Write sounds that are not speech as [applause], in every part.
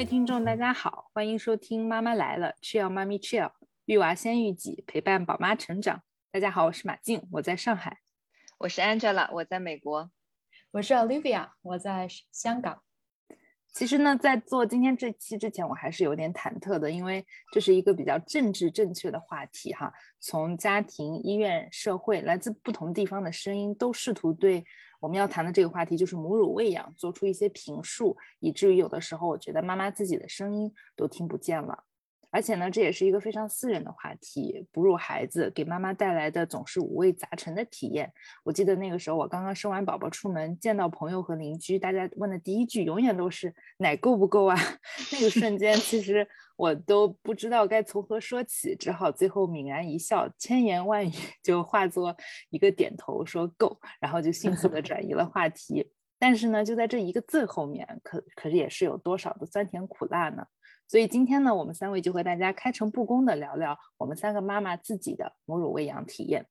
位听众，大家好，欢迎收听《妈妈来了》，Chill 妈咪 Chill，育娃先育己，陪伴宝妈成长。大家好，我是马静，我在上海；我是 Angela，我在美国；我是 Olivia，我在香港。其实呢，在做今天这期之前，我还是有点忐忑的，因为这是一个比较政治正确的话题哈。从家庭、医院、社会，来自不同地方的声音，都试图对我们要谈的这个话题，就是母乳喂养，做出一些评述，以至于有的时候，我觉得妈妈自己的声音都听不见了。而且呢，这也是一个非常私人的话题。哺乳孩子给妈妈带来的总是五味杂陈的体验。我记得那个时候，我刚刚生完宝宝出门，见到朋友和邻居，大家问的第一句永远都是“奶够不够啊？” [laughs] 那个瞬间，其实我都不知道该从何说起，只好最后泯然一笑，千言万语就化作一个点头，说够，然后就迅速的转移了话题。但是呢，就在这一个字后面，可可是也是有多少的酸甜苦辣呢？所以今天呢，我们三位就和大家开诚布公的聊聊我们三个妈妈自己的母乳喂养体验。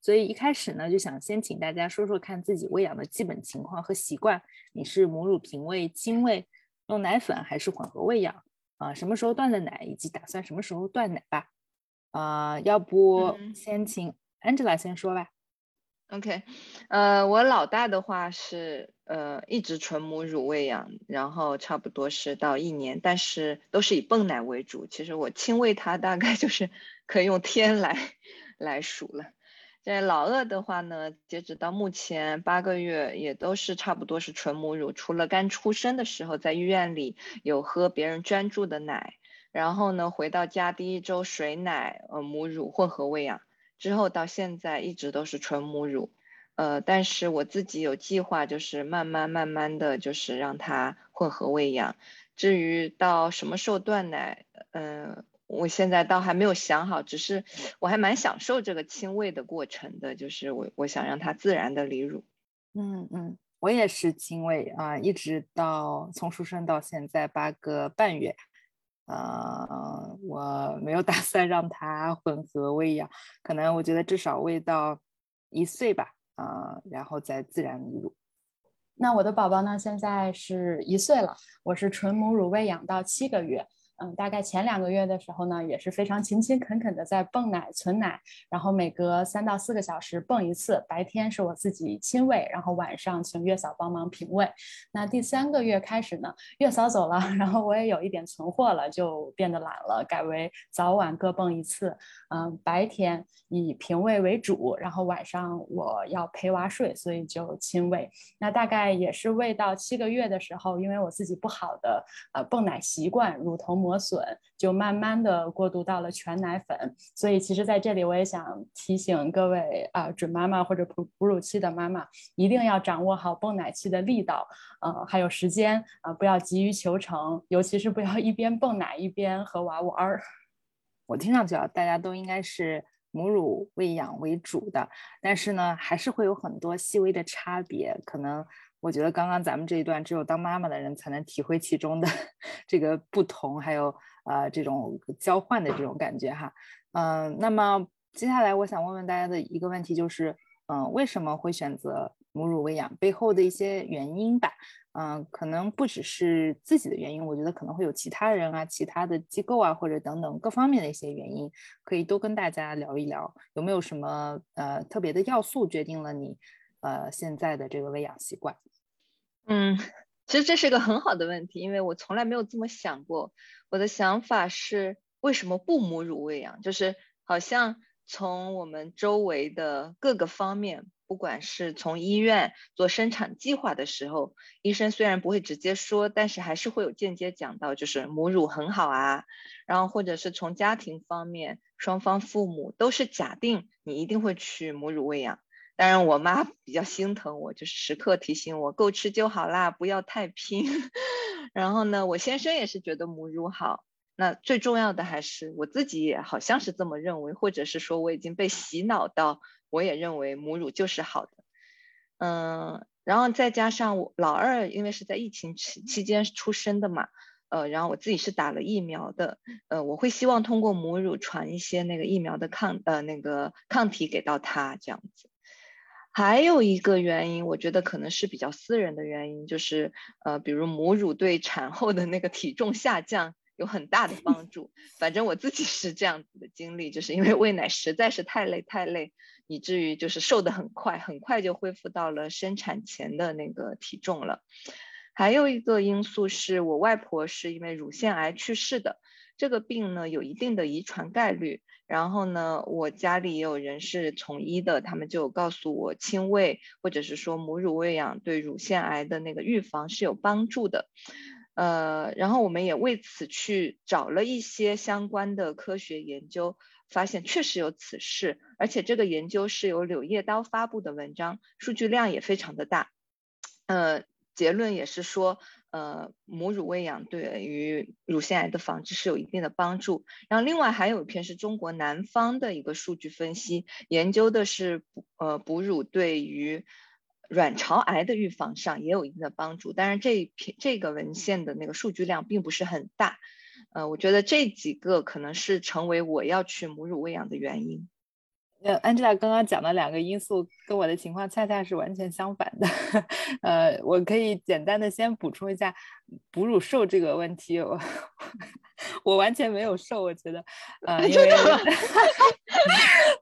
所以一开始呢，就想先请大家说说看自己喂养的基本情况和习惯。你是母乳平喂、亲喂，用奶粉还是混合喂养？啊，什么时候断的奶，以及打算什么时候断奶吧？啊，要不先请 Angela 先说吧。OK，呃，我老大的话是呃一直纯母乳喂养，然后差不多是到一年，但是都是以泵奶为主。其实我亲喂他大概就是 [laughs] 可以用天来来数了。在老二的话呢，截止到目前八个月也都是差不多是纯母乳，除了刚出生的时候在医院里有喝别人专注的奶，然后呢回到家第一周水奶呃母乳混合喂养。之后到现在一直都是纯母乳，呃，但是我自己有计划，就是慢慢慢慢的就是让它混合喂养。至于到什么时候断奶，嗯，我现在倒还没有想好，只是我还蛮享受这个亲喂的过程的，就是我我想让它自然的离乳。嗯嗯，我也是亲喂啊，一直到从出生到现在八个半月。呃，我没有打算让他混合喂养，可能我觉得至少喂到一岁吧，啊，然后再自然母乳。那我的宝宝呢？现在是一岁了，我是纯母乳喂养到七个月。嗯，大概前两个月的时候呢，也是非常勤勤恳恳的在泵奶、存奶，然后每隔三到四个小时泵一次。白天是我自己亲喂，然后晚上请月嫂帮忙平喂。那第三个月开始呢，月嫂走了，[laughs] 然后我也有一点存货了，就变得懒了，改为早晚各泵一次。嗯，白天以平喂为主，然后晚上我要陪娃睡，所以就亲喂。那大概也是喂到七个月的时候，因为我自己不好的呃泵奶习惯，乳头磨。磨损就慢慢的过渡到了全奶粉，所以其实在这里我也想提醒各位啊准妈妈或者哺哺乳期的妈妈，一定要掌握好泵奶期的力道，呃还有时间啊，不要急于求成，尤其是不要一边泵奶一边和娃玩儿。我听上去啊，大家都应该是母乳喂养为主的，但是呢，还是会有很多细微的差别，可能。我觉得刚刚咱们这一段，只有当妈妈的人才能体会其中的 [laughs] 这个不同，还有呃这种交换的这种感觉哈。嗯，那么接下来我想问问大家的一个问题就是，嗯，为什么会选择母乳喂养？背后的一些原因吧。嗯，可能不只是自己的原因，我觉得可能会有其他人啊、其他的机构啊，或者等等各方面的一些原因，可以多跟大家聊一聊，有没有什么呃特别的要素决定了你呃现在的这个喂养习惯？嗯，其实这是一个很好的问题，因为我从来没有这么想过。我的想法是，为什么不母乳喂养？就是好像从我们周围的各个方面，不管是从医院做生产计划的时候，医生虽然不会直接说，但是还是会有间接讲到，就是母乳很好啊。然后或者是从家庭方面，双方父母都是假定你一定会去母乳喂养。当然，我妈比较心疼我，就是时刻提醒我够吃就好啦，不要太拼。[laughs] 然后呢，我先生也是觉得母乳好。那最重要的还是我自己也好像是这么认为，或者是说我已经被洗脑到，我也认为母乳就是好的。嗯，然后再加上我老二，因为是在疫情期期间出生的嘛，呃，然后我自己是打了疫苗的，呃，我会希望通过母乳传一些那个疫苗的抗呃那个抗体给到他这样子。还有一个原因，我觉得可能是比较私人的原因，就是呃，比如母乳对产后的那个体重下降有很大的帮助。反正我自己是这样子的经历，就是因为喂奶实在是太累太累，以至于就是瘦得很快，很快就恢复到了生产前的那个体重了。还有一个因素是我外婆是因为乳腺癌去世的，这个病呢有一定的遗传概率。然后呢，我家里也有人是从医的，他们就告诉我，亲喂或者是说母乳喂养对乳腺癌的那个预防是有帮助的。呃，然后我们也为此去找了一些相关的科学研究，发现确实有此事，而且这个研究是由《柳叶刀》发布的文章，数据量也非常的大。呃。结论也是说，呃，母乳喂养对于乳腺癌的防治是有一定的帮助。然后另外还有一篇是中国南方的一个数据分析，研究的是，呃，哺乳对于卵巢癌的预防上也有一定的帮助。当然，这一篇这个文献的那个数据量并不是很大。呃，我觉得这几个可能是成为我要去母乳喂养的原因。呃，Angela 刚刚讲的两个因素跟我的情况恰恰是完全相反的。[laughs] 呃，我可以简单的先补充一下哺乳瘦这个问题，我 [laughs] 我完全没有瘦，我觉得，呃，[laughs] 因为，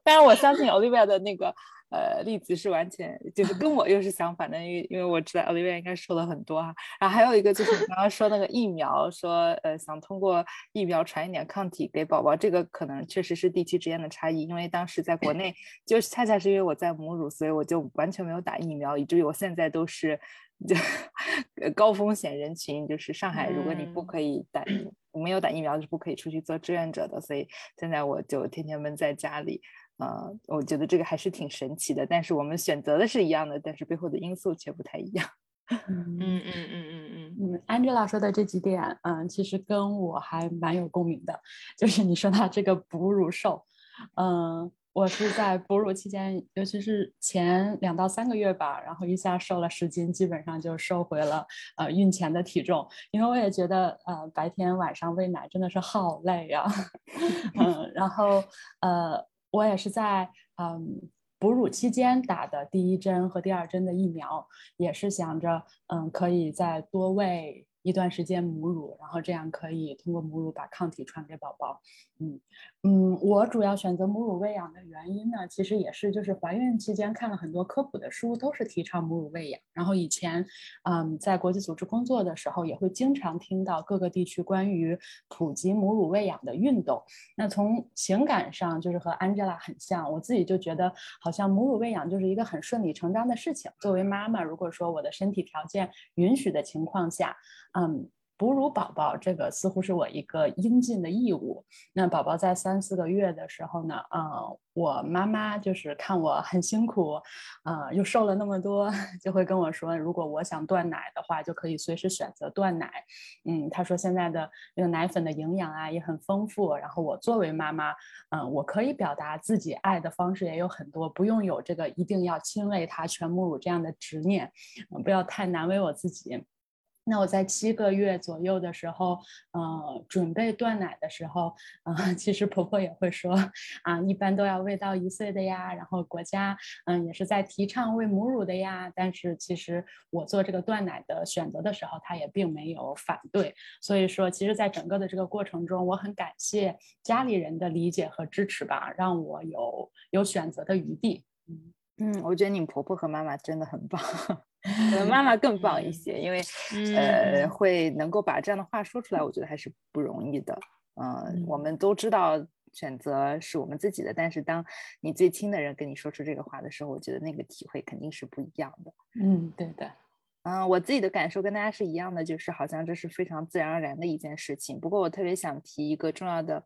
当然我相信 Olivia 的那个。呃，例子是完全就是跟我又是相反的，因为因为我知道 Olivia 应该说了很多哈。然后还有一个就是你刚刚说那个疫苗，说呃想通过疫苗传一点抗体给宝宝，这个可能确实是地区之间的差异。因为当时在国内，就是恰恰是因为我在母乳，所以我就完全没有打疫苗，以至于我现在都是就高风险人群。就是上海，如果你不可以打，没有打疫苗是不可以出去做志愿者的，所以现在我就天天闷在家里。呃，我觉得这个还是挺神奇的，但是我们选择的是一样的，但是背后的因素却不太一样。[laughs] 嗯嗯嗯嗯嗯嗯，Angela 说的这几点，嗯，其实跟我还蛮有共鸣的，就是你说到这个哺乳瘦，嗯，我是在哺乳期间，尤其是前两到三个月吧，然后一下瘦了十斤，基本上就瘦回了呃孕前的体重，因为我也觉得呃白天晚上喂奶真的是好累呀，[laughs] 嗯，然后呃。我也是在嗯哺乳期间打的第一针和第二针的疫苗，也是想着嗯可以再多喂。一段时间母乳，然后这样可以通过母乳把抗体传给宝宝。嗯嗯，我主要选择母乳喂养的原因呢，其实也是就是怀孕期间看了很多科普的书，都是提倡母乳喂养。然后以前嗯在国际组织工作的时候，也会经常听到各个地区关于普及母乳喂养的运动。那从情感上就是和 Angela 很像，我自己就觉得好像母乳喂养就是一个很顺理成章的事情。作为妈妈，如果说我的身体条件允许的情况下，嗯，哺乳宝宝这个似乎是我一个应尽的义务。那宝宝在三四个月的时候呢，嗯，我妈妈就是看我很辛苦，呃，又瘦了那么多，[laughs] 就会跟我说，如果我想断奶的话，就可以随时选择断奶。嗯，她说现在的那个奶粉的营养啊也很丰富，然后我作为妈妈，嗯，我可以表达自己爱的方式也有很多，不用有这个一定要亲喂他全母乳这样的执念，不要太难为我自己。那我在七个月左右的时候，呃，准备断奶的时候，啊，[laughs] 其实婆婆也会说，啊，一般都要喂到一岁的呀，然后国家，嗯，也是在提倡喂母乳的呀。但是其实我做这个断奶的选择的时候，她也并没有反对。所以说，其实，在整个的这个过程中，我很感谢家里人的理解和支持吧，让我有有选择的余地。嗯嗯，我觉得你婆婆和妈妈真的很棒。[laughs] 可能妈妈更棒一些，因为呃会能够把这样的话说出来，我觉得还是不容易的。嗯，我们都知道选择是我们自己的，但是当你最亲的人跟你说出这个话的时候，我觉得那个体会肯定是不一样的。嗯，对的。嗯，我自己的感受跟大家是一样的，就是好像这是非常自然而然的一件事情。不过我特别想提一个重要的。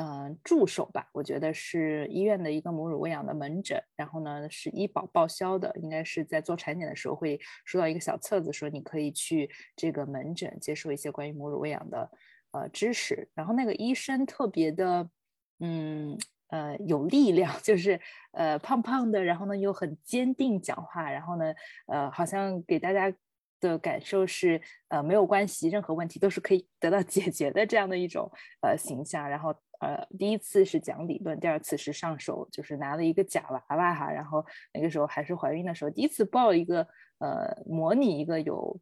嗯，助手吧，我觉得是医院的一个母乳喂养的门诊，然后呢是医保报销的，应该是在做产检的时候会收到一个小册子，说你可以去这个门诊接受一些关于母乳喂养的呃知识。然后那个医生特别的，嗯呃有力量，[laughs] 就是呃胖胖的，然后呢又很坚定讲话，然后呢呃好像给大家。的感受是，呃，没有关系，任何问题都是可以得到解决的这样的一种呃形象。然后呃，第一次是讲理论，第二次是上手，就是拿了一个假娃娃哈，然后那个时候还是怀孕的时候，第一次抱一个呃，模拟一个有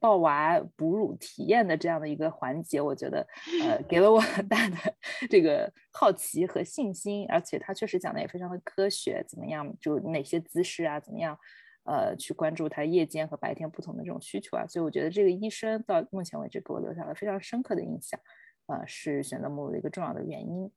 抱娃哺乳体验的这样的一个环节，我觉得呃，给了我很大的 [laughs] 这个好奇和信心，而且他确实讲的也非常的科学，怎么样，就哪些姿势啊，怎么样。呃，去关注他夜间和白天不同的这种需求啊，所以我觉得这个医生到目前为止给我留下了非常深刻的印象，呃，是选择母乳的一个重要的原因。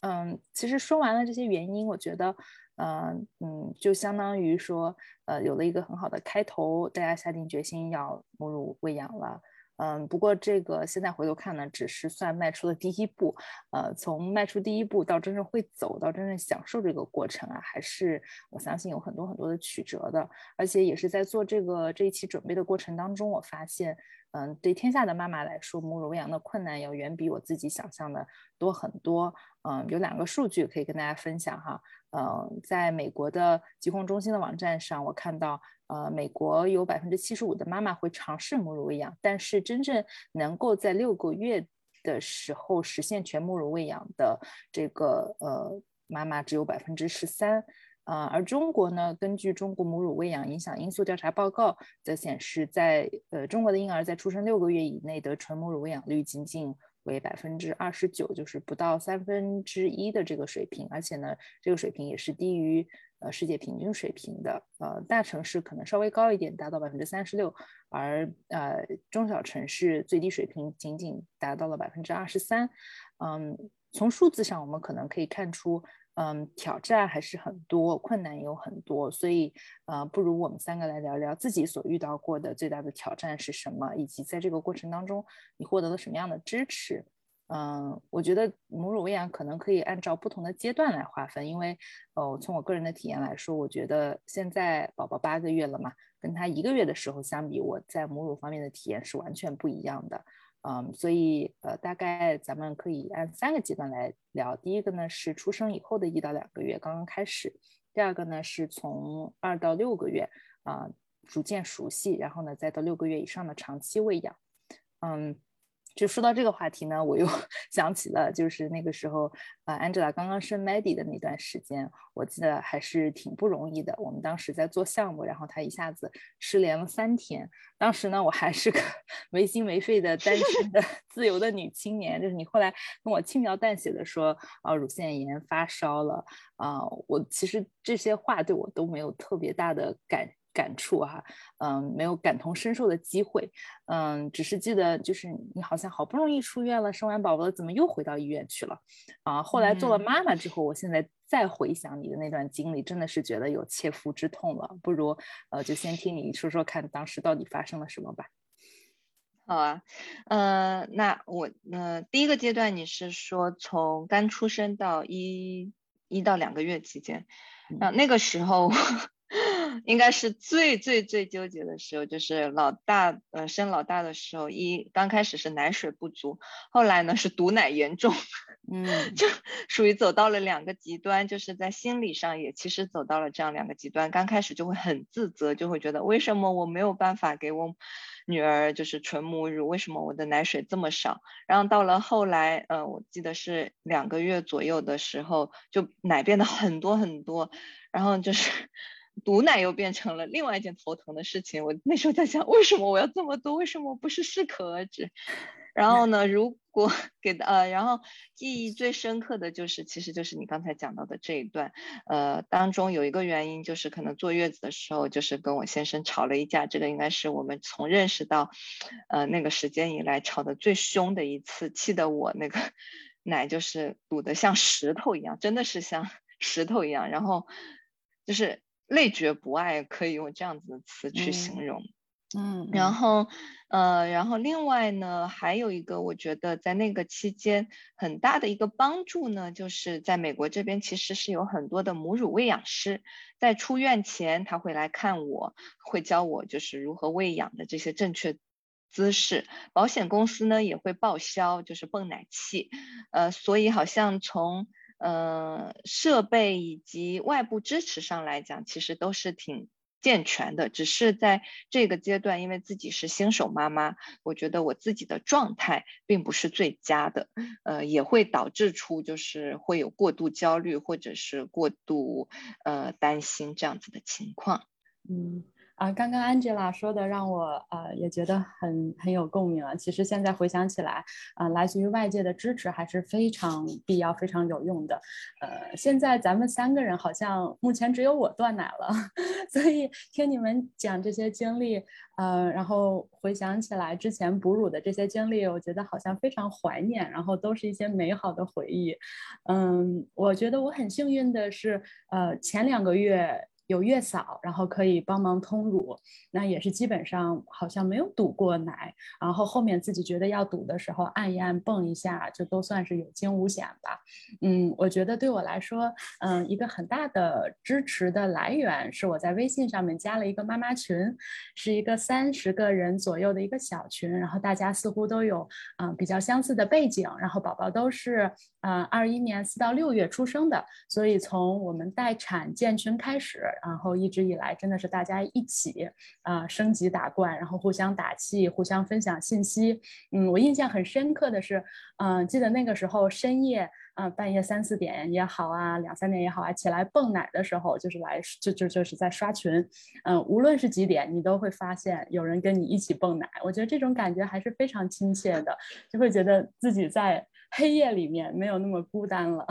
嗯，其实说完了这些原因，我觉得，嗯嗯，就相当于说，呃，有了一个很好的开头，大家下定决心要母乳喂养了。嗯，不过这个现在回头看呢，只是算迈出了第一步。呃，从迈出第一步到真正会走到真正享受这个过程啊，还是我相信有很多很多的曲折的。而且也是在做这个这一期准备的过程当中，我发现，嗯，对天下的妈妈来说，母乳喂养的困难要远比我自己想象的多很多。嗯，有两个数据可以跟大家分享哈。嗯，在美国的疾控中心的网站上，我看到。呃，美国有百分之七十五的妈妈会尝试母乳喂养，但是真正能够在六个月的时候实现全母乳喂养的这个呃妈妈只有百分之十三。啊，而中国呢，根据中国母乳喂养影响因素调查报告则显示，在呃中国的婴儿在出生六个月以内的纯母乳喂养率仅仅为百分之二十九，就是不到三分之一的这个水平，而且呢，这个水平也是低于。呃，世界平均水平的，呃，大城市可能稍微高一点，达到百分之三十六，而呃，中小城市最低水平仅仅达到了百分之二十三。嗯，从数字上我们可能可以看出，嗯，挑战还是很多，困难有很多，所以呃，不如我们三个来聊聊自己所遇到过的最大的挑战是什么，以及在这个过程当中你获得了什么样的支持。嗯，我觉得母乳喂养可能可以按照不同的阶段来划分，因为，呃，从我个人的体验来说，我觉得现在宝宝八个月了嘛，跟他一个月的时候相比，我在母乳方面的体验是完全不一样的。嗯，所以，呃，大概咱们可以按三个阶段来聊。第一个呢是出生以后的一到两个月，刚刚开始；第二个呢是从二到六个月，啊，逐渐熟悉，然后呢再到六个月以上的长期喂养。嗯。就说到这个话题呢，我又 [laughs] 想起了，就是那个时候，呃，Angela 刚刚生 Maddie 的那段时间，我记得还是挺不容易的。我们当时在做项目，然后她一下子失联了三天。当时呢，我还是个 [laughs] 没心没肺的单身的 [laughs] 自由的女青年。就是你后来跟我轻描淡写的说，啊，乳腺炎发烧了，啊，我其实这些话对我都没有特别大的感。感触哈，嗯，没有感同身受的机会，嗯，只是记得就是你好像好不容易出院了，生完宝宝了，怎么又回到医院去了？啊，后来做了妈妈之后，我现在再回想你的那段经历，真的是觉得有切肤之痛了。不如呃，就先听你说说看，当时到底发生了什么吧。好啊，呃，那我呃第一个阶段你是说从刚出生到一一到两个月期间，那那个时候。[laughs] 应该是最最最纠结的时候，就是老大，呃，生老大的时候，一刚开始是奶水不足，后来呢是堵奶严重，[laughs] 嗯，就属于走到了两个极端，就是在心理上也其实走到了这样两个极端。刚开始就会很自责，就会觉得为什么我没有办法给我女儿就是纯母乳，为什么我的奶水这么少？然后到了后来，呃，我记得是两个月左右的时候，就奶变得很多很多，然后就是。毒奶又变成了另外一件头疼的事情。我那时候在想，为什么我要这么多？为什么不是适可而止？然后呢，如果 [laughs] 给呃，然后记忆最深刻的就是，其实就是你刚才讲到的这一段。呃，当中有一个原因就是，可能坐月子的时候，就是跟我先生吵了一架。这个应该是我们从认识到呃那个时间以来吵得最凶的一次，气得我那个奶就是堵得像石头一样，真的是像石头一样。然后就是。累觉不爱，可以用这样子的词去形容。嗯，然后，呃，然后另外呢，还有一个我觉得在那个期间很大的一个帮助呢，就是在美国这边其实是有很多的母乳喂养师，在出院前他会来看我，会教我就是如何喂养的这些正确姿势。保险公司呢也会报销就是泵奶器，呃，所以好像从。呃，设备以及外部支持上来讲，其实都是挺健全的，只是在这个阶段，因为自己是新手妈妈，我觉得我自己的状态并不是最佳的，呃，也会导致出就是会有过度焦虑或者是过度呃担心这样子的情况，嗯。啊，刚刚 Angela 说的让我呃也觉得很很有共鸣啊。其实现在回想起来，啊，来自于外界的支持还是非常必要、非常有用的。呃，现在咱们三个人好像目前只有我断奶了，[laughs] 所以听你们讲这些经历，呃，然后回想起来之前哺乳的这些经历，我觉得好像非常怀念，然后都是一些美好的回忆。嗯，我觉得我很幸运的是，呃，前两个月。有月嫂，然后可以帮忙通乳，那也是基本上好像没有堵过奶。然后后面自己觉得要堵的时候，按一按，蹦一下，就都算是有惊无险吧。嗯，我觉得对我来说，嗯，一个很大的支持的来源是我在微信上面加了一个妈妈群，是一个三十个人左右的一个小群，然后大家似乎都有嗯比较相似的背景，然后宝宝都是嗯二一年四到六月出生的，所以从我们待产建群开始。然后一直以来，真的是大家一起啊升级打怪，然后互相打气，互相分享信息。嗯，我印象很深刻的是，嗯，记得那个时候深夜，嗯，半夜三四点也好啊，两三点也好啊，起来蹦奶的时候，就是来就就就是在刷群。嗯，无论是几点，你都会发现有人跟你一起蹦奶。我觉得这种感觉还是非常亲切的，就会觉得自己在黑夜里面没有那么孤单了。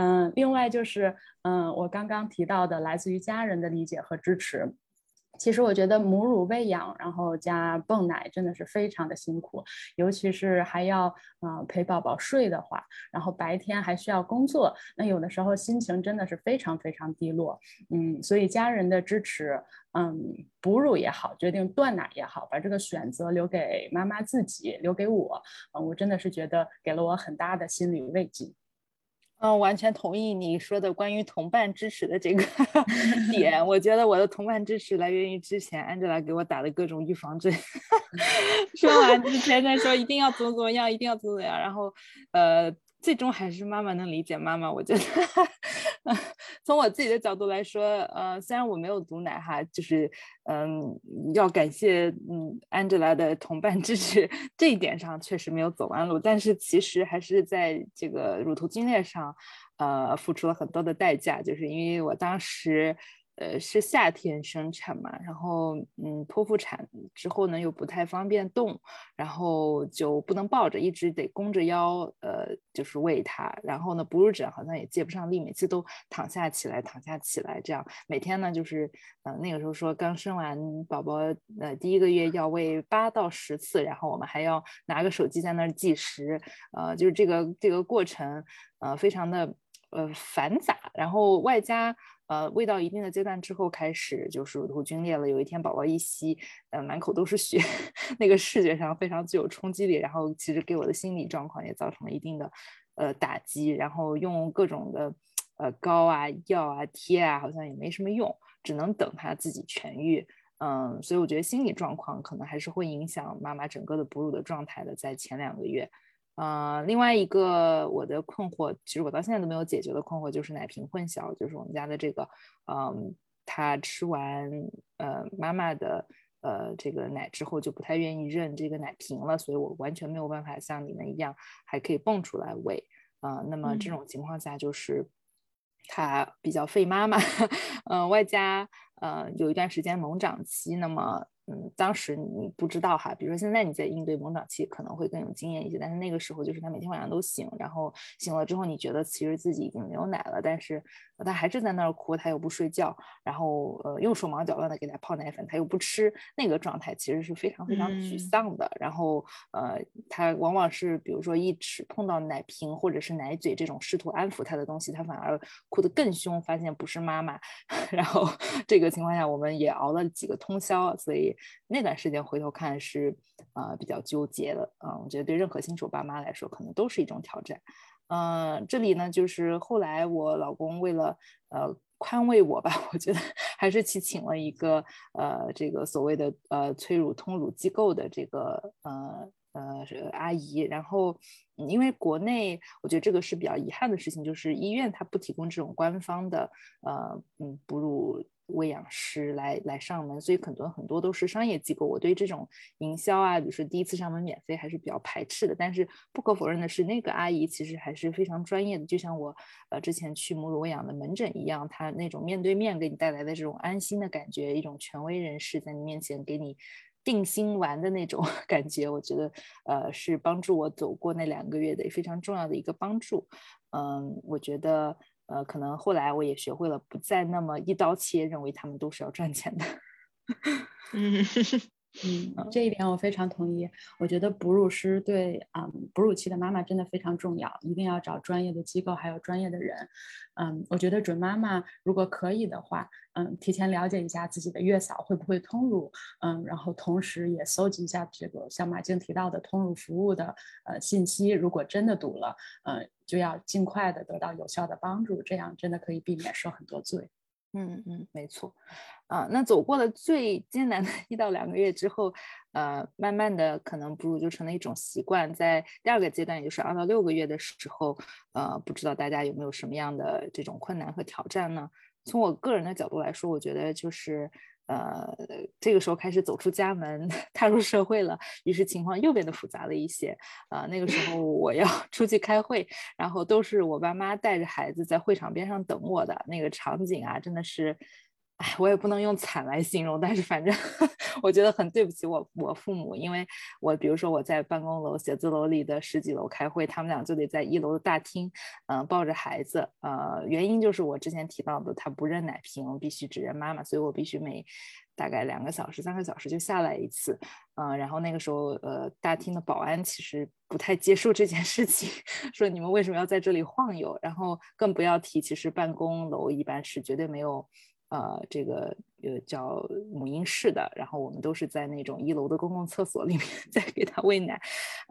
嗯，另外就是，嗯，我刚刚提到的来自于家人的理解和支持。其实我觉得母乳喂养，然后加泵奶真的是非常的辛苦，尤其是还要嗯陪宝宝睡的话，然后白天还需要工作，那有的时候心情真的是非常非常低落。嗯，所以家人的支持，嗯，哺乳也好，决定断奶也好，把这个选择留给妈妈自己，留给我，嗯，我真的是觉得给了我很大的心理慰藉。嗯，完全同意你说的关于同伴支持的这个 [laughs] 点。我觉得我的同伴支持来源于之前 Angela 给我打的各种预防针，[laughs] 说完之前再说一定要怎么怎么样，一定要怎么怎么样，然后呃。最终还是妈妈能理解妈妈。我觉得，[laughs] 从我自己的角度来说，呃，虽然我没有毒奶哈，就是嗯，要感谢嗯 Angela 的同伴支持这一点上确实没有走弯路，但是其实还是在这个乳头经链上，呃，付出了很多的代价，就是因为我当时。呃，是夏天生产嘛，然后嗯，剖腹产之后呢，又不太方便动，然后就不能抱着，一直得弓着腰，呃，就是喂他，然后呢，哺乳枕好像也借不上力，每次都躺下起来，躺下起来，这样每天呢，就是呃那个时候说刚生完宝宝，呃第一个月要喂八到十次，然后我们还要拿个手机在那儿计时，呃，就是这个这个过程，呃，非常的呃繁杂，然后外加。呃，喂到一定的阶段之后，开始就是乳头皲裂了。有一天宝宝一吸，呃，满口都是血，[laughs] 那个视觉上非常具有冲击力。然后其实给我的心理状况也造成了一定的呃打击。然后用各种的呃膏啊、药啊、贴啊，好像也没什么用，只能等他自己痊愈。嗯，所以我觉得心理状况可能还是会影响妈妈整个的哺乳的状态的，在前两个月。呃，另外一个我的困惑，其实我到现在都没有解决的困惑，就是奶瓶混淆，就是我们家的这个，嗯，他吃完呃妈妈的呃这个奶之后，就不太愿意认这个奶瓶了，所以我完全没有办法像你们一样还可以蹦出来喂，啊，那么这种情况下就是他比较费妈妈，嗯，[laughs] 外加呃有一段时间猛长期，那么。嗯，当时你不知道哈，比如说现在你在应对猛长期可能会更有经验一些，但是那个时候就是他每天晚上都醒，然后醒了之后你觉得其实自己已经没有奶了，但是他还是在那儿哭，他又不睡觉，然后呃又手忙脚乱的给他泡奶粉，他又不吃，那个状态其实是非常非常沮丧的。然后呃他往往是比如说一吃碰到奶瓶或者是奶嘴这种试图安抚他的东西，他反而哭得更凶，发现不是妈妈，[laughs] 然后这个情况下我们也熬了几个通宵，所以。那段时间回头看是，呃，比较纠结的，嗯，我觉得对任何新手爸妈来说，可能都是一种挑战，嗯，这里呢，就是后来我老公为了，呃，宽慰我吧，我觉得 [laughs] 还是去请了一个，呃，这个所谓的，呃，催乳通乳机构的这个，呃，呃，阿姨，然后，因为国内，我觉得这个是比较遗憾的事情，就是医院它不提供这种官方的，呃，嗯，哺乳。喂养师来来上门，所以很多很多都是商业机构。我对这种营销啊，比如说第一次上门免费，还是比较排斥的。但是不可否认的是，那个阿姨其实还是非常专业的，就像我呃之前去母乳喂养的门诊一样，她那种面对面给你带来的这种安心的感觉，一种权威人士在你面前给你定心丸的那种 [laughs] 感觉，我觉得呃是帮助我走过那两个月的非常重要的一个帮助。嗯，我觉得。呃，可能后来我也学会了不再那么一刀切，认为他们都是要赚钱的。[laughs] 嗯嗯，这一点我非常同意。我觉得哺乳师对啊，哺乳期的妈妈真的非常重要，一定要找专业的机构，还有专业的人。嗯，我觉得准妈妈如果可以的话，嗯，提前了解一下自己的月嫂会不会通乳，嗯，然后同时也搜集一下这个像马静提到的通乳服务的呃信息。如果真的堵了，嗯，就要尽快的得到有效的帮助，这样真的可以避免受很多罪。嗯嗯，没错，啊，那走过了最艰难的一到两个月之后，呃，慢慢的可能哺乳就成了一种习惯。在第二个阶段，也就是二到六个月的时候，呃，不知道大家有没有什么样的这种困难和挑战呢？从我个人的角度来说，我觉得就是。呃，这个时候开始走出家门，[laughs] 踏入社会了，于是情况又变得复杂了一些。啊，那个时候我要 [laughs] 出去开会，然后都是我爸妈带着孩子在会场边上等我的那个场景啊，真的是。哎，我也不能用惨来形容，但是反正 [laughs] 我觉得很对不起我我父母，因为我比如说我在办公楼、写字楼里的十几楼开会，他们俩就得在一楼的大厅，嗯，抱着孩子，呃，原因就是我之前提到的，他不认奶瓶，必须只认妈妈，所以我必须每大概两个小时、三个小时就下来一次，嗯，然后那个时候，呃，大厅的保安其实不太接受这件事情，[laughs] 说你们为什么要在这里晃悠，然后更不要提，其实办公楼一般是绝对没有。呃，这个呃叫母婴室的，然后我们都是在那种一楼的公共厕所里面 [laughs] 在给他喂奶，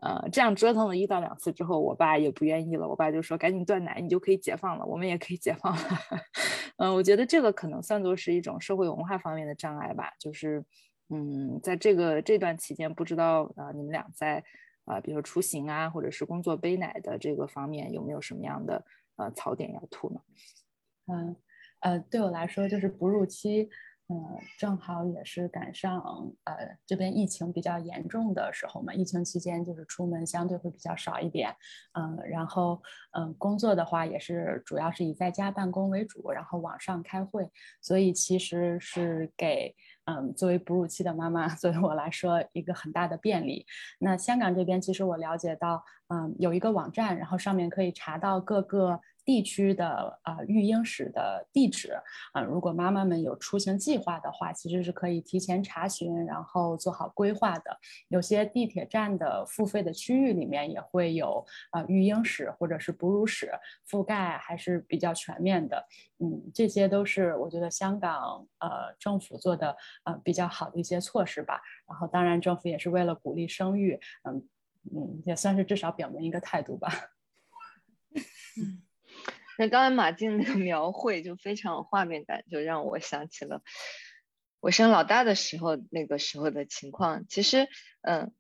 呃，这样折腾了一到两次之后，我爸也不愿意了，我爸就说赶紧断奶，你就可以解放了，我们也可以解放了。嗯，[laughs] 我觉得这个可能算作是一种社会文化方面的障碍吧，就是嗯，在这个这段期间，不知道啊，你们俩在啊，比如说出行啊，或者是工作背奶的这个方面，有没有什么样的呃槽点要吐呢？嗯。呃，对我来说就是哺乳期，嗯，正好也是赶上呃这边疫情比较严重的时候嘛。疫情期间就是出门相对会比较少一点，嗯，然后嗯工作的话也是主要是以在家办公为主，然后网上开会，所以其实是给嗯作为哺乳期的妈妈，[laughs] 作为我来说一个很大的便利。那香港这边其实我了解到，嗯，有一个网站，然后上面可以查到各个。地区的啊育婴室的地址啊，如果妈妈们有出行计划的话，其实是可以提前查询，然后做好规划的。有些地铁站的付费的区域里面也会有啊育婴室或者是哺乳室，覆盖还是比较全面的。嗯，这些都是我觉得香港呃政府做的呃比较好的一些措施吧。然后当然政府也是为了鼓励生育，嗯嗯，也算是至少表明一个态度吧。[laughs] 嗯。那刚才马静那个描绘就非常有画面感，就让我想起了我生老大的时候那个时候的情况。其实，嗯。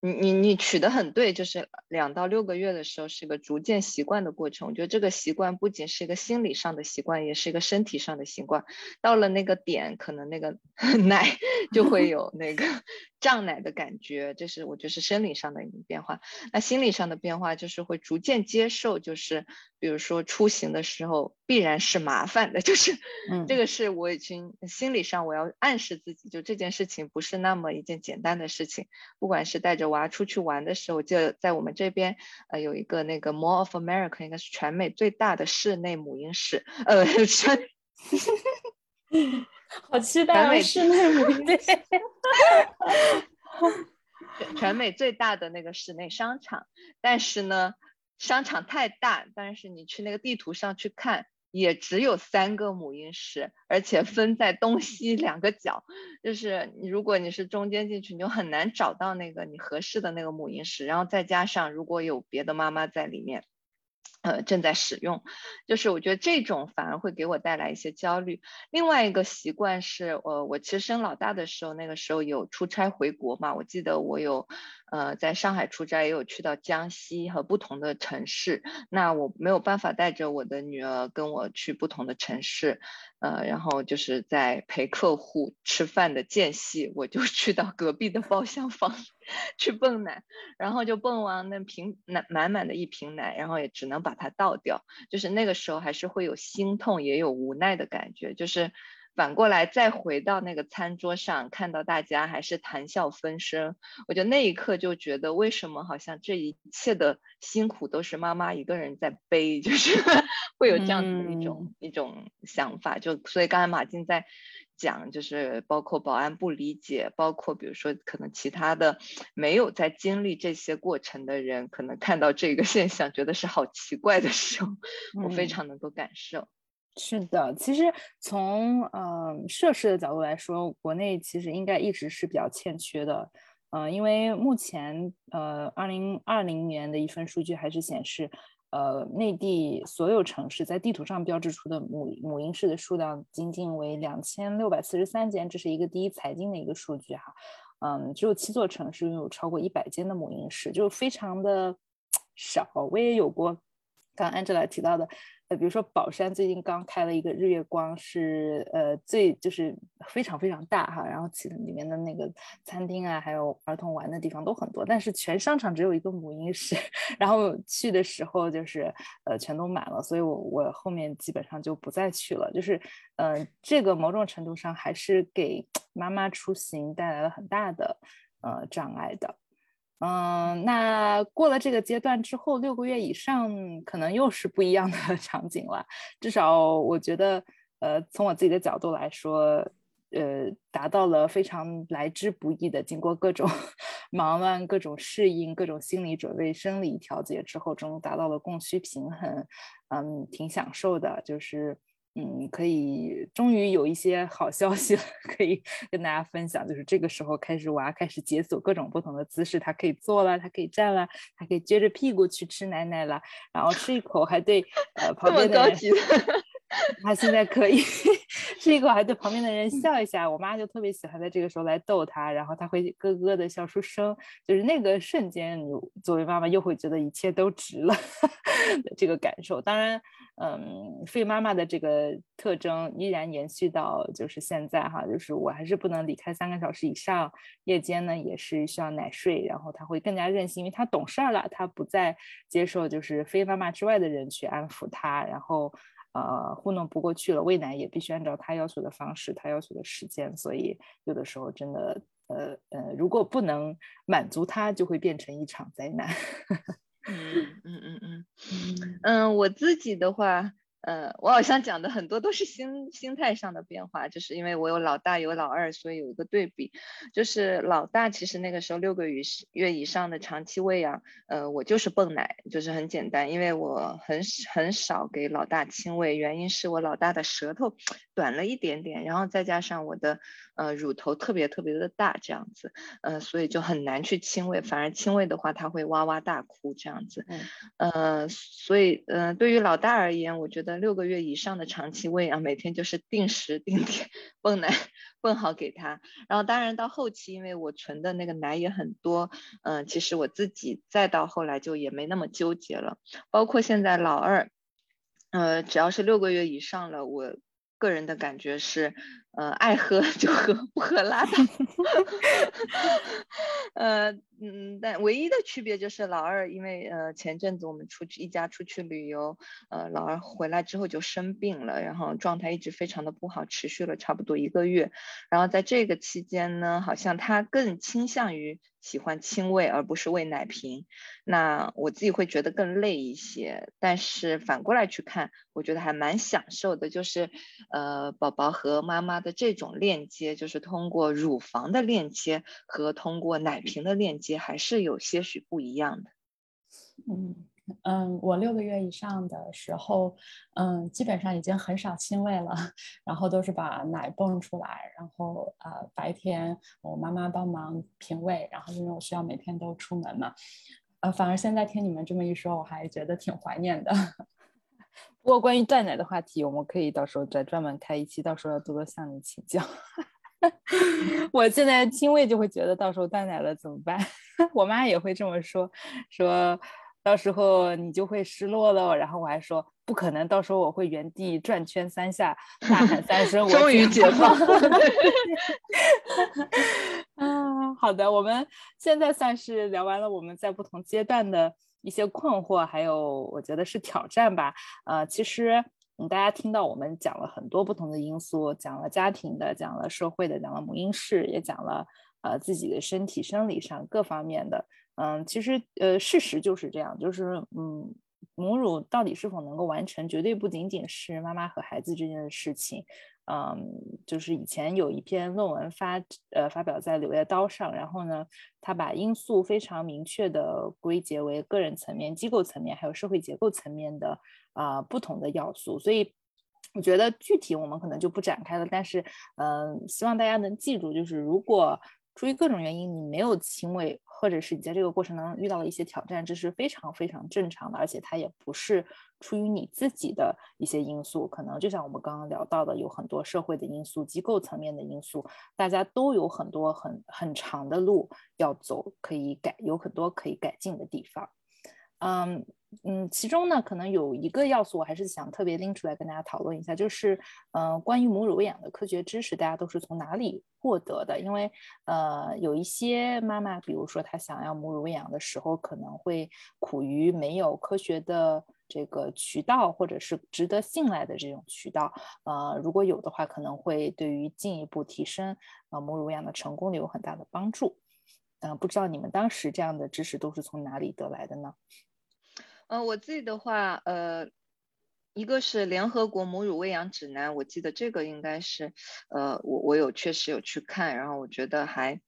你你你取得很对，就是两到六个月的时候是个逐渐习惯的过程。我觉得这个习惯不仅是一个心理上的习惯，也是一个身体上的习惯。到了那个点，可能那个 [laughs] 奶就会有那个胀奶的感觉，这是我觉得是生理上的一个变化。那心理上的变化就是会逐渐接受，就是比如说出行的时候必然是麻烦的，[laughs] 就是这个是我已经心理上我要暗示自己，就这件事情不是那么一件简单的事情，不管是带着。娃出去玩的时候，就在我们这边，呃，有一个那个 Mall of America，应该是全美最大的室内母婴室，呃，[laughs] 全，[laughs] 好期待啊！室内母婴 [laughs] [laughs] 全美最大的那个室内商场，但是呢，商场太大，但是你去那个地图上去看。也只有三个母婴室，而且分在东西两个角，就是如果你是中间进去，你就很难找到那个你合适的那个母婴室。然后再加上如果有别的妈妈在里面，呃，正在使用，就是我觉得这种反而会给我带来一些焦虑。另外一个习惯是，呃，我其实生老大的时候，那个时候有出差回国嘛，我记得我有呃，在上海出差，也有去到江西和不同的城市。那我没有办法带着我的女儿跟我去不同的城市，呃，然后就是在陪客户吃饭的间隙，我就 [laughs] 去到隔壁的包厢房去泵奶，然后就泵完那瓶奶满满的一瓶奶，然后也只能把它倒掉。就是那个时候还是会有心痛，也有无奈的感觉，就是。反过来再回到那个餐桌上，看到大家还是谈笑风生，我觉得那一刻就觉得，为什么好像这一切的辛苦都是妈妈一个人在背，就是 [laughs] 会有这样子的一种一种想法。就所以刚才马静在讲，就是包括保安不理解，包括比如说可能其他的没有在经历这些过程的人，可能看到这个现象觉得是好奇怪的时候，我非常能够感受。是的，其实从嗯设施的角度来说，国内其实应该一直是比较欠缺的，呃，因为目前呃二零二零年的一份数据还是显示，呃内地所有城市在地图上标志出的母母婴室的数量仅仅为两千六百四十三间，这是一个第一财经的一个数据哈，嗯，只有七座城市拥有超过一百间的母婴室，就非常的 [tsk] 少。我也有过刚 Angela 提到的。呃，比如说宝山最近刚开了一个日月光，是呃最就是非常非常大哈，然后其里面的那个餐厅啊，还有儿童玩的地方都很多，但是全商场只有一个母婴室，[laughs] 然后去的时候就是呃全都满了，所以我我后面基本上就不再去了，就是呃这个某种程度上还是给妈妈出行带来了很大的呃障碍的。嗯，那过了这个阶段之后，六个月以上可能又是不一样的 [laughs] 场景了。至少我觉得，呃，从我自己的角度来说，呃，达到了非常来之不易的，经过各种 [laughs] 忙乱、各种适应、各种心理准备、生理调节之后，终于达到了供需平衡。嗯，挺享受的，就是。嗯，可以，终于有一些好消息了，[laughs] 可以跟大家分享。就是这个时候开始，娃开始解锁各种不同的姿势，他可以坐了，他可以站了，他可以撅着屁股去吃奶奶了，然后吃一口还对呃旁边的人，[laughs] 他现在可以吃一口还对旁边的人笑一下。我妈就特别喜欢在这个时候来逗他，然后他会咯咯的笑出声，就是那个瞬间，你作为妈妈又会觉得一切都值了 [laughs] 这个感受。当然。嗯，费妈妈的这个特征依然延续到就是现在哈，就是我还是不能离开三个小时以上，夜间呢也是需要奶睡，然后他会更加任性，因为他懂事儿了，他不再接受就是非妈妈之外的人去安抚他，然后呃糊弄不过去了，喂奶也必须按照他要求的方式，他要求的时间，所以有的时候真的呃呃，如果不能满足他，就会变成一场灾难。[laughs] 嗯嗯嗯嗯嗯嗯，我自己的话。呃，我好像讲的很多都是心心态上的变化，就是因为我有老大有老二，所以有一个对比。就是老大其实那个时候六个月月以上的长期喂养，呃，我就是泵奶，就是很简单，因为我很很少给老大亲喂，原因是我老大的舌头短了一点点，然后再加上我的呃乳头特别特别的大，这样子，呃，所以就很难去亲喂，反而亲喂的话他会哇哇大哭这样子，呃，所以呃对于老大而言，我觉得。六个月以上的长期喂养，每天就是定时定点泵奶，泵好给他。然后当然到后期，因为我存的那个奶也很多，嗯，其实我自己再到后来就也没那么纠结了。包括现在老二，呃，只要是六个月以上了，我个人的感觉是。呃，爱喝 [laughs] 就喝，不喝拉倒。[laughs] 呃，嗯，但唯一的区别就是老二，因为呃前阵子我们出去一家出去旅游，呃，老二回来之后就生病了，然后状态一直非常的不好，持续了差不多一个月。然后在这个期间呢，好像他更倾向于喜欢亲喂，而不是喂奶瓶。那我自己会觉得更累一些，但是反过来去看，我觉得还蛮享受的，就是呃宝宝和妈妈。的这种链接，就是通过乳房的链接和通过奶瓶的链接，还是有些许不一样的。嗯嗯，我六个月以上的时候，嗯，基本上已经很少亲喂了，然后都是把奶泵出来，然后呃白天我妈妈帮忙平喂，然后因为我需要每天都出门嘛，呃，反而现在听你们这么一说，我还觉得挺怀念的。[laughs] 不过关于断奶的话题，我们可以到时候再专门开一期，到时候要多多向你请教。[laughs] 我现在亲喂就会觉得到时候断奶了怎么办？[laughs] 我妈也会这么说，说到时候你就会失落了。然后我还说不可能，到时候我会原地转圈三下，大喊三声，终于解放。啊，[laughs] 好的，我们现在算是聊完了我们在不同阶段的一些困惑，还有我觉得是挑战吧。呃，其实。嗯，大家听到我们讲了很多不同的因素，讲了家庭的，讲了社会的，讲了母婴室，也讲了呃自己的身体生理上各方面的。嗯，其实呃事实就是这样，就是嗯母乳到底是否能够完成，绝对不仅仅是妈妈和孩子之间的事情。嗯，就是以前有一篇论文发呃发表在《柳叶刀》上，然后呢，他把因素非常明确的归结为个人层面、机构层面还有社会结构层面的。啊，不同的要素，所以我觉得具体我们可能就不展开了。但是，嗯，希望大家能记住，就是如果出于各种原因你没有亲喂，或者是你在这个过程当中遇到了一些挑战，这是非常非常正常的，而且它也不是出于你自己的一些因素，可能就像我们刚刚聊到的，有很多社会的因素、机构层面的因素，大家都有很多很很长的路要走，可以改，有很多可以改进的地方。嗯嗯，其中呢，可能有一个要素，我还是想特别拎出来跟大家讨论一下，就是嗯，关于母乳喂养的科学知识，大家都是从哪里获得的？因为呃，有一些妈妈，比如说她想要母乳喂养的时候，可能会苦于没有科学的这个渠道，或者是值得信赖的这种渠道。呃，如果有的话，可能会对于进一步提升呃母乳喂养的成功率有很大的帮助。嗯，不知道你们当时这样的知识都是从哪里得来的呢？呃，我自己的话，呃，一个是联合国母乳喂养指南，我记得这个应该是，呃，我我有确实有去看，然后我觉得还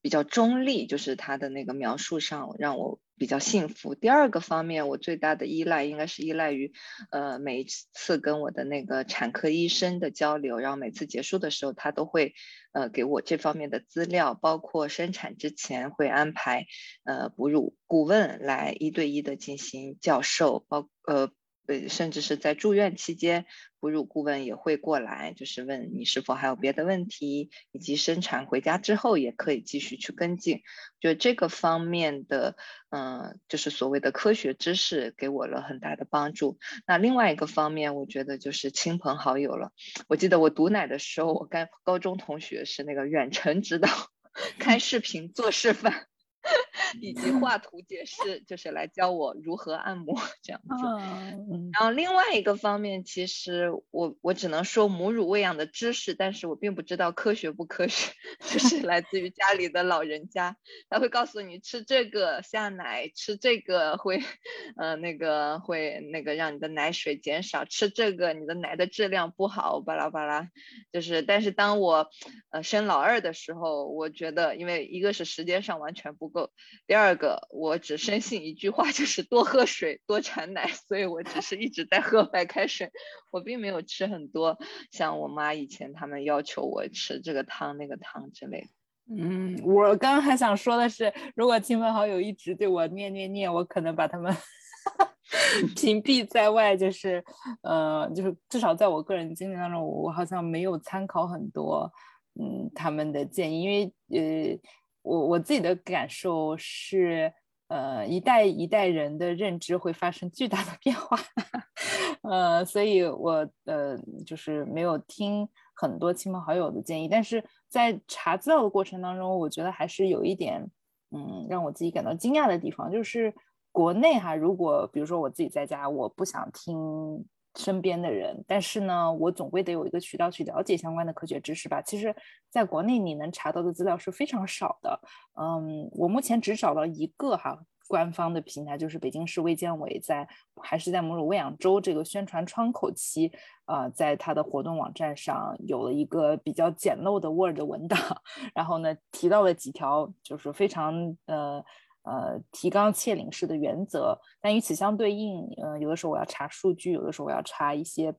比较中立，就是它的那个描述上让我。比较幸福。第二个方面，我最大的依赖应该是依赖于，呃，每一次跟我的那个产科医生的交流，然后每次结束的时候，他都会，呃，给我这方面的资料，包括生产之前会安排，呃，哺乳顾问来一对一的进行教授，包呃。对，甚至是在住院期间，哺乳顾问也会过来，就是问你是否还有别的问题，以及生产回家之后也可以继续去跟进。就这个方面的，嗯，就是所谓的科学知识，给我了很大的帮助。那另外一个方面，我觉得就是亲朋好友了。我记得我读奶的时候，我跟高中同学是那个远程指导，[laughs] 开视频做示范。[laughs] 以及画图解释，就是来教我如何按摩这样子。然后另外一个方面，其实我我只能说母乳喂养的知识，但是我并不知道科学不科学，[laughs] 就是来自于家里的老人家，他会告诉你吃这个下奶，吃这个会，呃，那个会那个让你的奶水减少，吃这个你的奶的质量不好，巴拉巴拉。就是，但是当我呃生老二的时候，我觉得，因为一个是时间上完全不第二个，我只深信一句话，就是多喝水，多产奶，所以我只是一直在喝白开水，我并没有吃很多，像我妈以前他们要求我吃这个汤那个汤之类的。嗯，我刚刚还想说的是，如果亲朋好友一直对我念念念，我可能把他们 [laughs] 屏蔽在外，就是，呃，就是至少在我个人经历当中，我好像没有参考很多，嗯，他们的建议，因为，呃。我我自己的感受是，呃，一代一代人的认知会发生巨大的变化，[laughs] 呃，所以我呃就是没有听很多亲朋好友的建议，但是在查资料的过程当中，我觉得还是有一点，嗯，让我自己感到惊讶的地方，就是国内哈，如果比如说我自己在家，我不想听。身边的人，但是呢，我总归得有一个渠道去了解相关的科学知识吧。其实，在国内你能查到的资料是非常少的。嗯，我目前只找到一个哈官方的平台，就是北京市卫健委在还是在母乳喂养周这个宣传窗口期，呃，在它的活动网站上有了一个比较简陋的 Word 文档，[laughs] 然后呢提到了几条就是非常呃。呃，提纲挈领式的原则，但与此相对应，呃，有的时候我要查数据，有的时候我要查一些，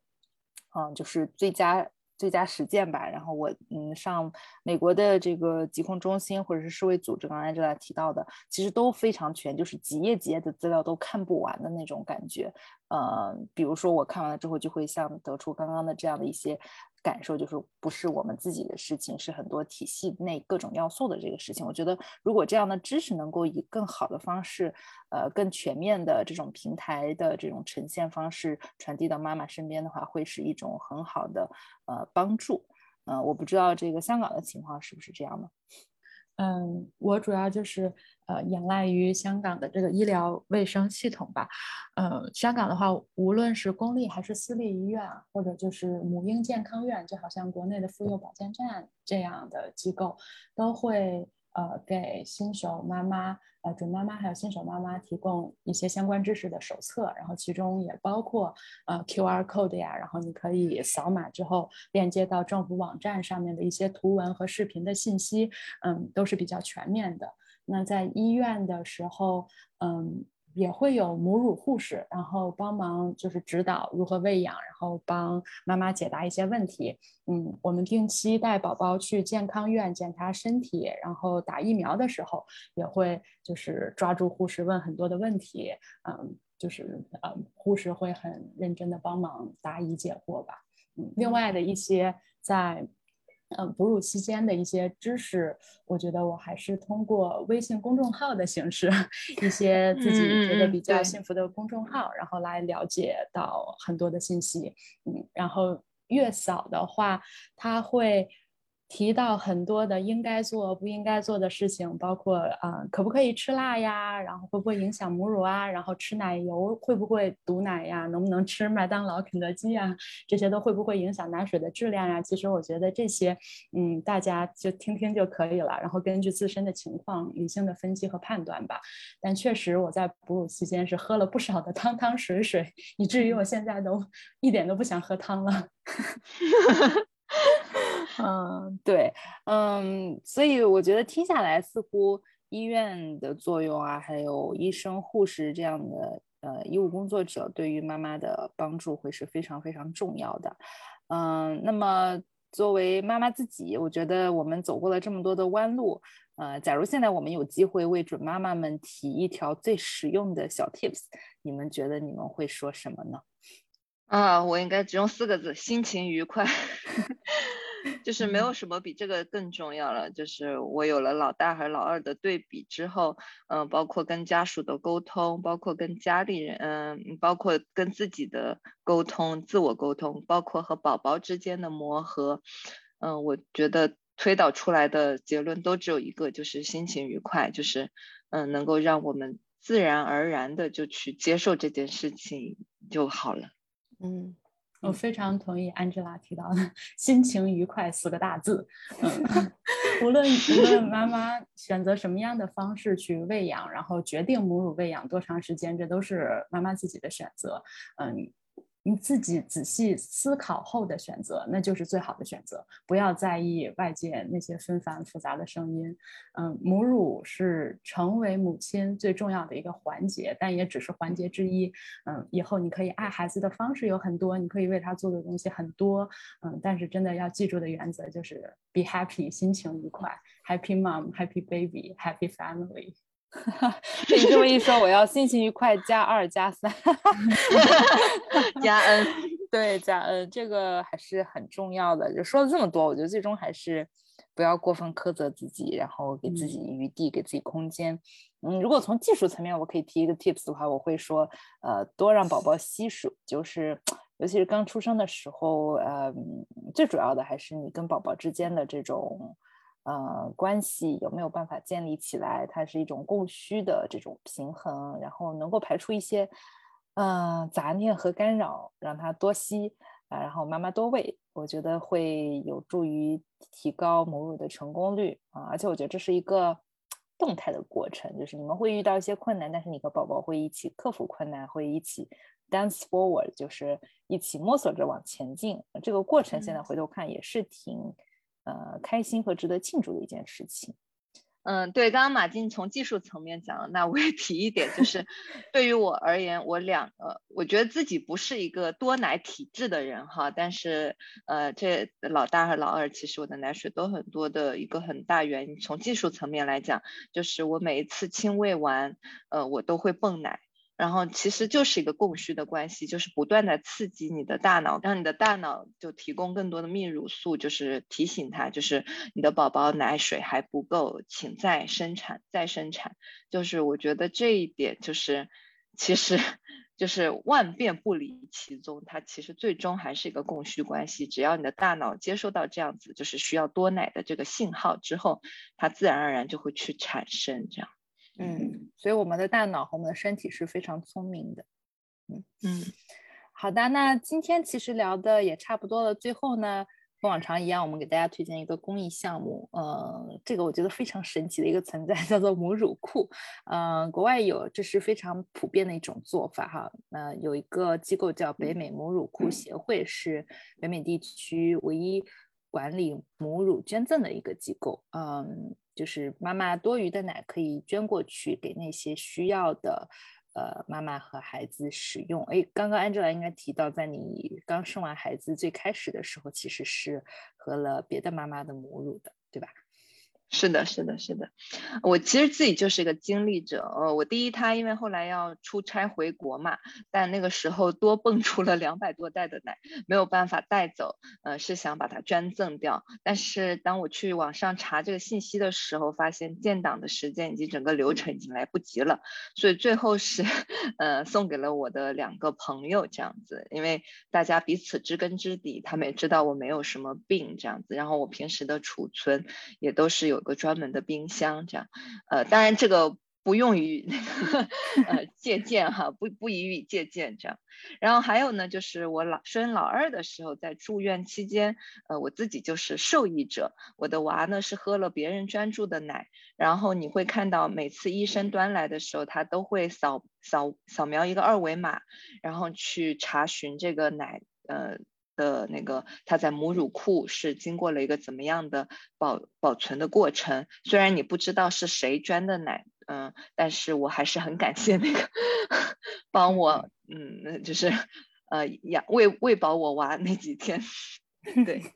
嗯，就是最佳最佳实践吧。然后我，嗯，上美国的这个疾控中心或者是世卫组织，刚才就在提到的，其实都非常全，就是几页几页的资料都看不完的那种感觉。呃，比如说我看完了之后，就会像得出刚刚的这样的一些感受，就是不是我们自己的事情，是很多体系内各种要素的这个事情。我觉得，如果这样的知识能够以更好的方式，呃，更全面的这种平台的这种呈现方式传递到妈妈身边的话，会是一种很好的呃帮助。嗯，我不知道这个香港的情况是不是这样的。嗯，我主要就是呃仰赖于香港的这个医疗卫生系统吧。呃，香港的话，无论是公立还是私立医院，或者就是母婴健康院，就好像国内的妇幼保健站这样的机构，都会。呃，给新手妈妈、呃准妈妈还有新手妈妈提供一些相关知识的手册，然后其中也包括呃 QR code 呀，然后你可以扫码之后链接到政府网站上面的一些图文和视频的信息，嗯，都是比较全面的。那在医院的时候，嗯。也会有母乳护士，然后帮忙就是指导如何喂养，然后帮妈妈解答一些问题。嗯，我们定期带宝宝去健康院检查身体，然后打疫苗的时候，也会就是抓住护士问很多的问题。嗯，就是呃，护士会很认真的帮忙答疑解惑吧。嗯，另外的一些在。嗯，哺乳期间的一些知识，我觉得我还是通过微信公众号的形式，[laughs] 一些自己觉得比较幸福的公众号，然后来了解到很多的信息。嗯，然后月嫂的话，他会。提到很多的应该做不应该做的事情，包括啊可不可以吃辣呀，然后会不会影响母乳啊，然后吃奶油会不会堵奶呀，能不能吃麦当劳、肯德基呀，这些都会不会影响奶水的质量呀？其实我觉得这些，嗯，大家就听听就可以了，然后根据自身的情况理性的分析和判断吧。但确实我在哺乳期间是喝了不少的汤汤水水，以至于我现在都一点都不想喝汤了。[laughs] 嗯，对，嗯，所以我觉得听下来，似乎医院的作用啊，还有医生、护士这样的呃医务工作者对于妈妈的帮助会是非常非常重要的。嗯，那么作为妈妈自己，我觉得我们走过了这么多的弯路，呃，假如现在我们有机会为准妈妈们提一条最实用的小 tips，你们觉得你们会说什么呢？啊，我应该只用四个字：心情愉快。[laughs] 就是没有什么比这个更重要了。就是我有了老大和老二的对比之后，嗯，包括跟家属的沟通，包括跟家里人，嗯，包括跟自己的沟通、自我沟通，包括和宝宝之间的磨合，嗯，我觉得推导出来的结论都只有一个，就是心情愉快，就是嗯，能够让我们自然而然的就去接受这件事情就好了。嗯。我非常同意 Angela 提到的“ [laughs] 心情愉快”四个大字。嗯，[laughs] 无论无论妈妈选择什么样的方式去喂养，然后决定母乳喂养多长时间，这都是妈妈自己的选择。嗯。你自己仔细思考后的选择，那就是最好的选择。不要在意外界那些纷繁复杂的声音。嗯，母乳是成为母亲最重要的一个环节，但也只是环节之一。嗯，以后你可以爱孩子的方式有很多，你可以为他做的东西很多。嗯，但是真的要记住的原则就是 be happy，心情愉快，happy mom，happy baby，happy family。被 [laughs] 你这么一说，我要心情愉快加二加三 [laughs] 加 [laughs] n，对加 n，这个还是很重要的。就说了这么多，我觉得最终还是不要过分苛责自己，然后给自己余地，给自己空间。嗯，如果从技术层面，我可以提一个 tips 的话，我会说，呃，多让宝宝吸吮，就是尤其是刚出生的时候，呃，最主要的还是你跟宝宝之间的这种。呃，关系有没有办法建立起来？它是一种供需的这种平衡，然后能够排除一些呃杂念和干扰，让它多吸啊，然后妈妈多喂，我觉得会有助于提高母乳的成功率啊。而且我觉得这是一个动态的过程，就是你们会遇到一些困难，但是你和宝宝会一起克服困难，会一起 dance forward，就是一起摸索着往前进。这个过程现在回头看也是挺。呃，开心和值得庆祝的一件事情。嗯，对，刚刚马静从技术层面讲了，那我也提一点，就是 [laughs] 对于我而言，我两个，我觉得自己不是一个多奶体质的人哈，但是呃，这老大和老二其实我的奶水都很多的一个很大原因，从技术层面来讲，就是我每一次亲喂完，呃，我都会泵奶。然后其实就是一个供需的关系，就是不断的刺激你的大脑，让你的大脑就提供更多的泌乳素，就是提醒他，就是你的宝宝奶水还不够，请再生产，再生产。就是我觉得这一点就是，其实就是万变不离其宗，它其实最终还是一个供需关系。只要你的大脑接收到这样子，就是需要多奶的这个信号之后，它自然而然就会去产生这样。嗯，所以我们的大脑和我们的身体是非常聪明的。嗯嗯，好的，那今天其实聊的也差不多了。最后呢，跟往常一样，我们给大家推荐一个公益项目。呃，这个我觉得非常神奇的一个存在，[laughs] 叫做母乳库。呃，国外有，这是非常普遍的一种做法哈。呃，有一个机构叫北美母乳库协会，是北美地区唯一管理母乳捐赠的一个机构。嗯。就是妈妈多余的奶可以捐过去给那些需要的，呃，妈妈和孩子使用。哎，刚刚 Angela 应该提到，在你刚生完孩子最开始的时候，其实是喝了别的妈妈的母乳的，对吧？是的，是的，是的，我其实自己就是一个经历者。呃，我第一胎因为后来要出差回国嘛，但那个时候多蹦出了两百多袋的奶，没有办法带走。呃，是想把它捐赠掉。但是当我去网上查这个信息的时候，发现建档的时间以及整个流程已经来不及了，所以最后是呃送给了我的两个朋友这样子，因为大家彼此知根知底，他们也知道我没有什么病这样子，然后我平时的储存也都是有。有个专门的冰箱，这样，呃，当然这个不用于那个 [laughs] 呃借鉴哈，不不宜于借鉴这样。然后还有呢，就是我老生老二的时候，在住院期间，呃，我自己就是受益者，我的娃呢是喝了别人专注的奶，然后你会看到每次医生端来的时候，他都会扫扫扫描一个二维码，然后去查询这个奶，呃。的那个，他在母乳库是经过了一个怎么样的保保存的过程？虽然你不知道是谁捐的奶，嗯，但是我还是很感谢那个帮我，嗯，就是呃养喂喂饱我娃那几天，[laughs] 对。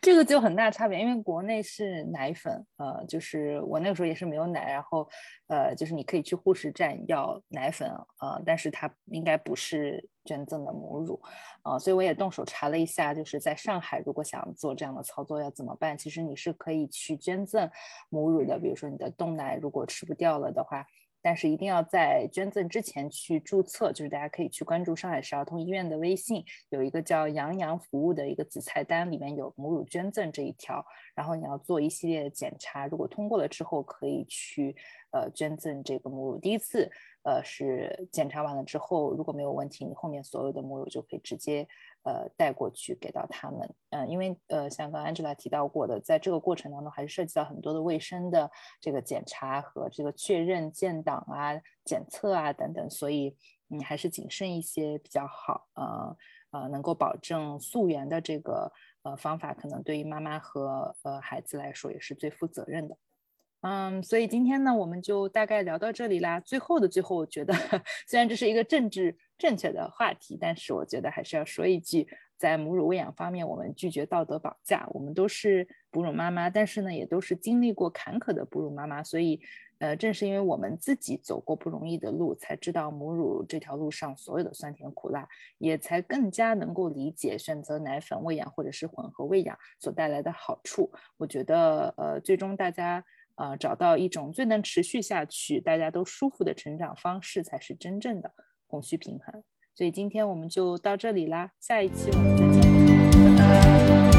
这个就很大差别，因为国内是奶粉，呃，就是我那个时候也是没有奶，然后，呃，就是你可以去护士站要奶粉，呃，但是它应该不是捐赠的母乳，啊，所以我也动手查了一下，就是在上海，如果想做这样的操作要怎么办？其实你是可以去捐赠母乳的，比如说你的冻奶如果吃不掉了的话。但是一定要在捐赠之前去注册，就是大家可以去关注上海市儿童医院的微信，有一个叫“杨洋服务”的一个子菜单，里面有母乳捐赠这一条。然后你要做一系列的检查，如果通过了之后，可以去呃捐赠这个母乳。第一次呃是检查完了之后，如果没有问题，你后面所有的母乳就可以直接。呃，带过去给到他们，嗯，因为呃，像刚 Angela 提到过的，在这个过程当中，还是涉及到很多的卫生的这个检查和这个确认建档啊、检测啊等等，所以你还是谨慎一些比较好，呃呃，能够保证溯源的这个呃方法，可能对于妈妈和呃孩子来说也是最负责任的。嗯，所以今天呢，我们就大概聊到这里啦。最后的最后，我觉得 [laughs] 虽然这是一个政治正确的话题，但是我觉得还是要说一句，在母乳喂养方面，我们拒绝道德绑架。我们都是哺乳妈妈，但是呢，也都是经历过坎坷的哺乳妈妈。所以，呃，正是因为我们自己走过不容易的路，才知道母乳这条路上所有的酸甜苦辣，也才更加能够理解选择奶粉喂养或者是混合喂养所带来的好处。我觉得，呃，最终大家。啊，找到一种最能持续下去、大家都舒服的成长方式，才是真正的供需平衡。所以今天我们就到这里啦，下一期我们再见，拜拜。